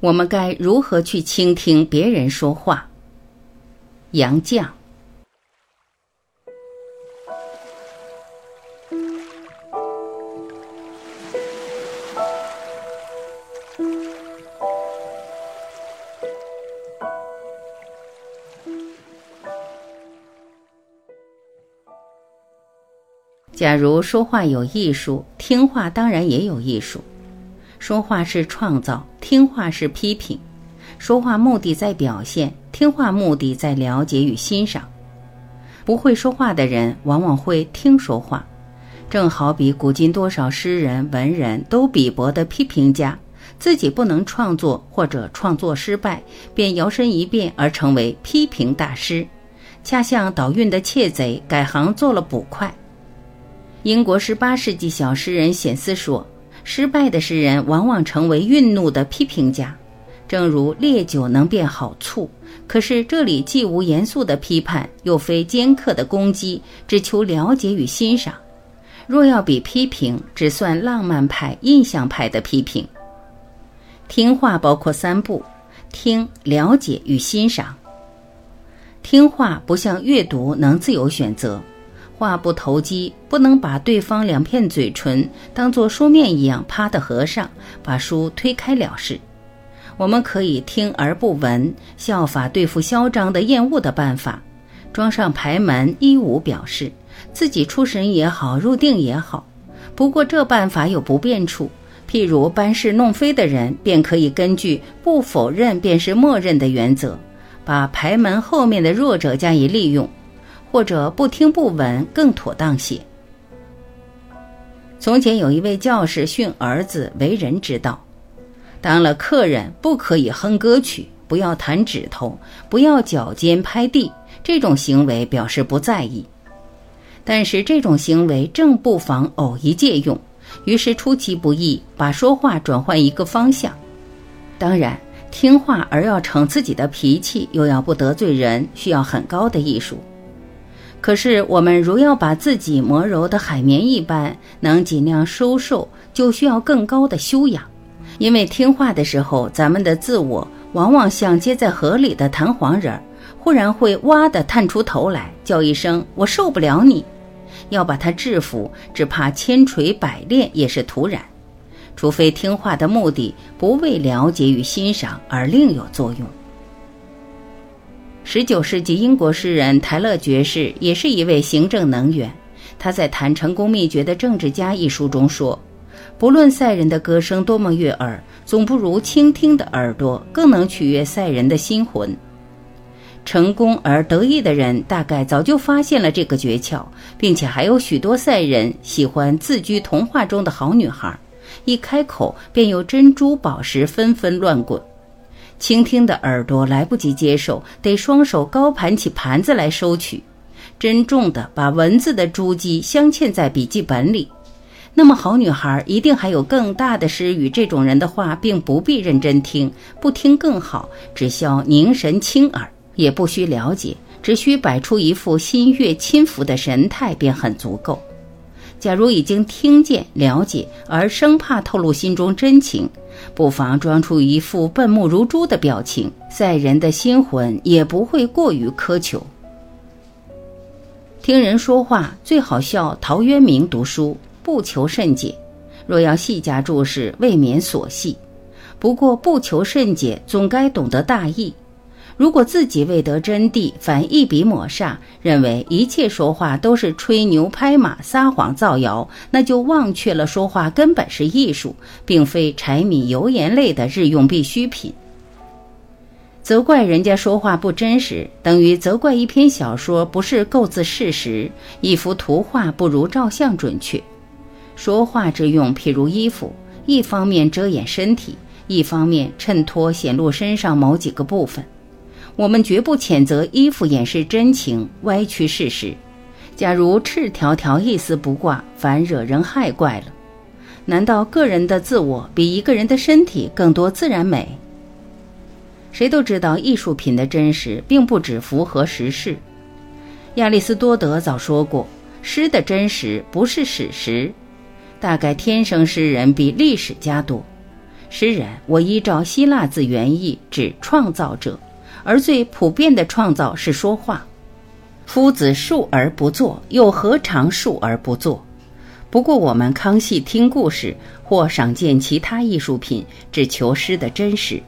我们该如何去倾听别人说话？杨绛。假如说话有艺术，听话当然也有艺术。说话是创造，听话是批评。说话目的在表现，听话目的在了解与欣赏。不会说话的人往往会听说话，正好比古今多少诗人文人都鄙薄的批评家，自己不能创作或者创作失败，便摇身一变而成为批评大师，恰像倒运的窃贼改行做了捕快。英国十八世纪小诗人显斯说：“失败的诗人往往成为愠怒的批评家，正如烈酒能变好醋。可是这里既无严肃的批判，又非尖刻的攻击，只求了解与欣赏。若要比批评，只算浪漫派、印象派的批评。听话包括三步：听、了解与欣赏。听话不像阅读能自由选择。”话不投机，不能把对方两片嘴唇当作书面一样啪的合上，把书推开了事。我们可以听而不闻，效法对付嚣张的厌恶的办法，装上牌门一无表示，自己出神也好，入定也好。不过这办法有不便处，譬如搬事弄非的人，便可以根据不否认便是默认的原则，把牌门后面的弱者加以利用。或者不听不闻更妥当些。从前有一位教士训儿子为人之道，当了客人不可以哼歌曲，不要弹指头，不要脚尖拍地，这种行为表示不在意。但是这种行为正不妨偶一借用，于是出其不意，把说话转换一个方向。当然，听话而要逞自己的脾气，又要不得罪人，需要很高的艺术。可是，我们如要把自己磨柔的海绵一般，能尽量收受，就需要更高的修养。因为听话的时候，咱们的自我往往像接在河里的弹簧人，忽然会哇的探出头来，叫一声“我受不了你”。要把它制服，只怕千锤百炼也是徒然。除非听话的目的不为了解与欣赏，而另有作用。十九世纪英国诗人泰勒爵士也是一位行政能员。他在《谈成功秘诀的政治家》一书中说：“不论赛人的歌声多么悦耳，总不如倾听的耳朵更能取悦赛人的心魂。”成功而得意的人大概早就发现了这个诀窍，并且还有许多赛人喜欢自居童话中的好女孩，一开口便有珍珠宝石纷纷乱滚。倾听的耳朵来不及接受，得双手高盘起盘子来收取，珍重的把文字的珠玑镶嵌在笔记本里。那么好女孩一定还有更大的诗语，这种人的话并不必认真听，不听更好，只消凝神清耳，也不需了解，只需摆出一副心悦亲服的神态便很足够。假如已经听见了解，而生怕透露心中真情。不妨装出一副笨目如珠的表情，赛人的心魂也不会过于苛求。听人说话最好笑。陶渊明读书不求甚解，若要细加注释，未免琐细。不过不求甚解，总该懂得大意。如果自己未得真谛，反一笔抹煞，认为一切说话都是吹牛拍马、撒谎造谣，那就忘却了说话根本是艺术，并非柴米油盐类的日用必需品。责怪人家说话不真实，等于责怪一篇小说不是构字事实，一幅图画不如照相准确。说话之用，譬如衣服，一方面遮掩身体，一方面衬托显露身上某几个部分。我们绝不谴责衣服掩饰真情、歪曲事实。假如赤条条一丝不挂，反惹人害怪了。难道个人的自我比一个人的身体更多自然美？谁都知道，艺术品的真实并不只符合时事。亚里士多德早说过，诗的真实不是史实。大概天生诗人比历史家多。诗人，我依照希腊字原意指创造者，而最普遍的创造是说话。夫子述而不作，又何尝述而不作？不过我们康熙听故事或赏鉴其他艺术品，只求诗的真实。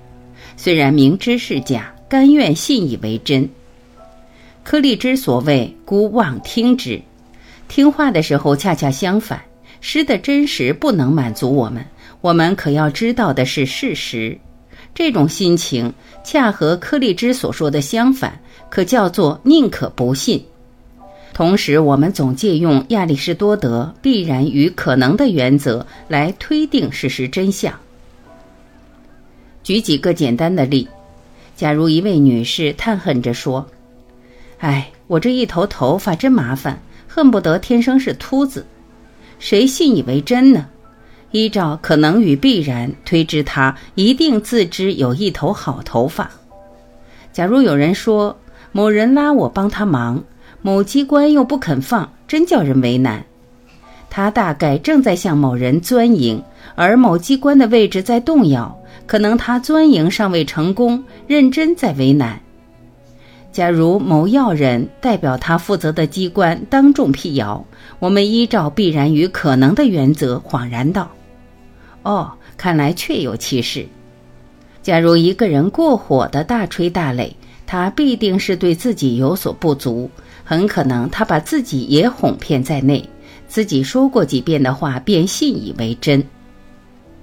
虽然明知是假，甘愿信以为真。柯立之所谓“孤望听之”，听话的时候恰恰相反。诗的真实不能满足我们，我们可要知道的是事实。这种心情恰和柯立芝所说的相反。可叫做宁可不信。同时，我们总借用亚里士多德必然与可能的原则来推定事实真相。举几个简单的例：假如一位女士叹恨着说：“哎，我这一头头发真麻烦，恨不得天生是秃子。”谁信以为真呢？依照可能与必然推知，他一定自知有一头好头发。假如有人说，某人拉我帮他忙，某机关又不肯放，真叫人为难。他大概正在向某人钻营，而某机关的位置在动摇，可能他钻营尚未成功，认真在为难。假如某要人代表他负责的机关当众辟谣，我们依照必然与可能的原则，恍然道：“哦，看来确有其事。”假如一个人过火的大吹大擂。他必定是对自己有所不足，很可能他把自己也哄骗在内，自己说过几遍的话便信以为真。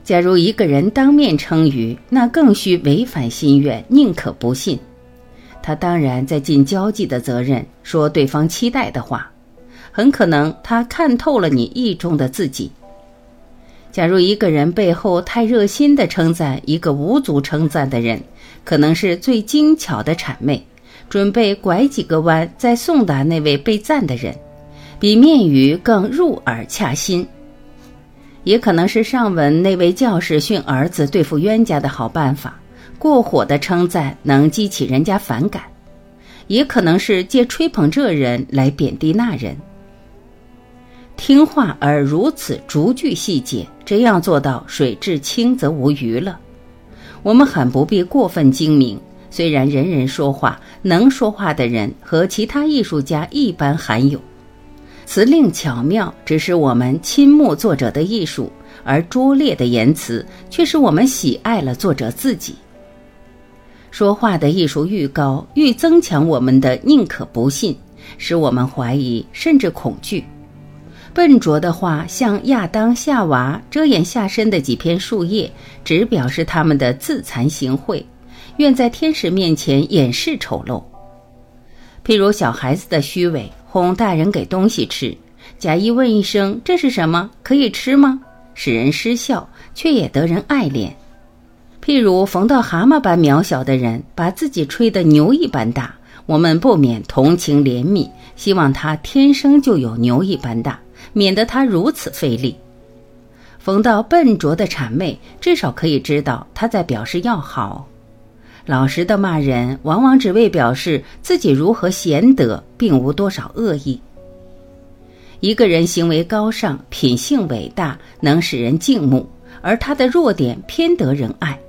假如一个人当面称誉，那更需违反心愿，宁可不信。他当然在尽交际的责任，说对方期待的话，很可能他看透了你意中的自己。假如一个人背后太热心地称赞一个无足称赞的人。可能是最精巧的谄媚，准备拐几个弯再送达那位被赞的人，比面语更入耳恰心。也可能是上文那位教士训儿子对付冤家的好办法，过火的称赞能激起人家反感；也可能是借吹捧这人来贬低那人。听话而如此逐句细节，这样做到水至清则无鱼了。我们很不必过分精明，虽然人人说话，能说话的人和其他艺术家一般罕有。词令巧妙，只是我们倾慕作者的艺术，而拙劣的言辞却使我们喜爱了作者自己。说话的艺术愈高，愈增强我们的宁可不信，使我们怀疑甚至恐惧。笨拙的话，像亚当、夏娃遮掩下身的几片树叶，只表示他们的自惭形秽，愿在天使面前掩饰丑陋。譬如小孩子的虚伪，哄大人给东西吃，假意问一声这是什么，可以吃吗？使人失笑，却也得人爱怜。譬如逢到蛤蟆般渺小的人，把自己吹得牛一般大，我们不免同情怜悯，希望他天生就有牛一般大。免得他如此费力。逢到笨拙的谄媚，至少可以知道他在表示要好；老实的骂人，往往只为表示自己如何贤德，并无多少恶意。一个人行为高尚，品性伟大，能使人敬慕，而他的弱点偏得人爱。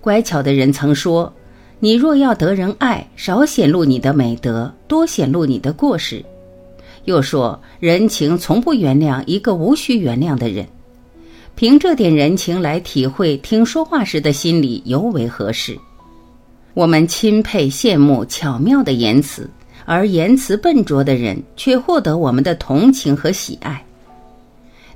乖巧的人曾说：“你若要得人爱，少显露你的美德，多显露你的过失。”又说，人情从不原谅一个无需原谅的人，凭这点人情来体会听说话时的心理，尤为合适。我们钦佩羡慕巧妙的言辞，而言辞笨拙的人却获得我们的同情和喜爱。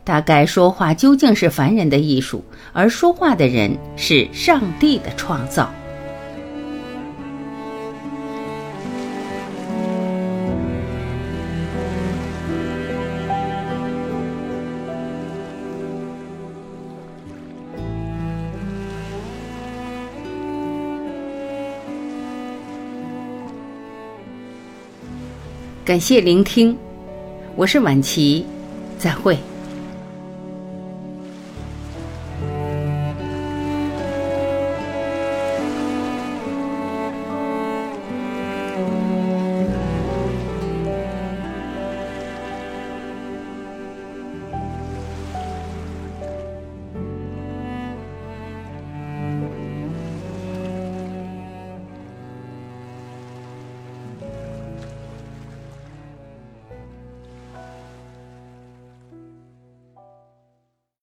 大概说话究竟是凡人的艺术，而说话的人是上帝的创造。感谢聆听，我是晚琪，再会。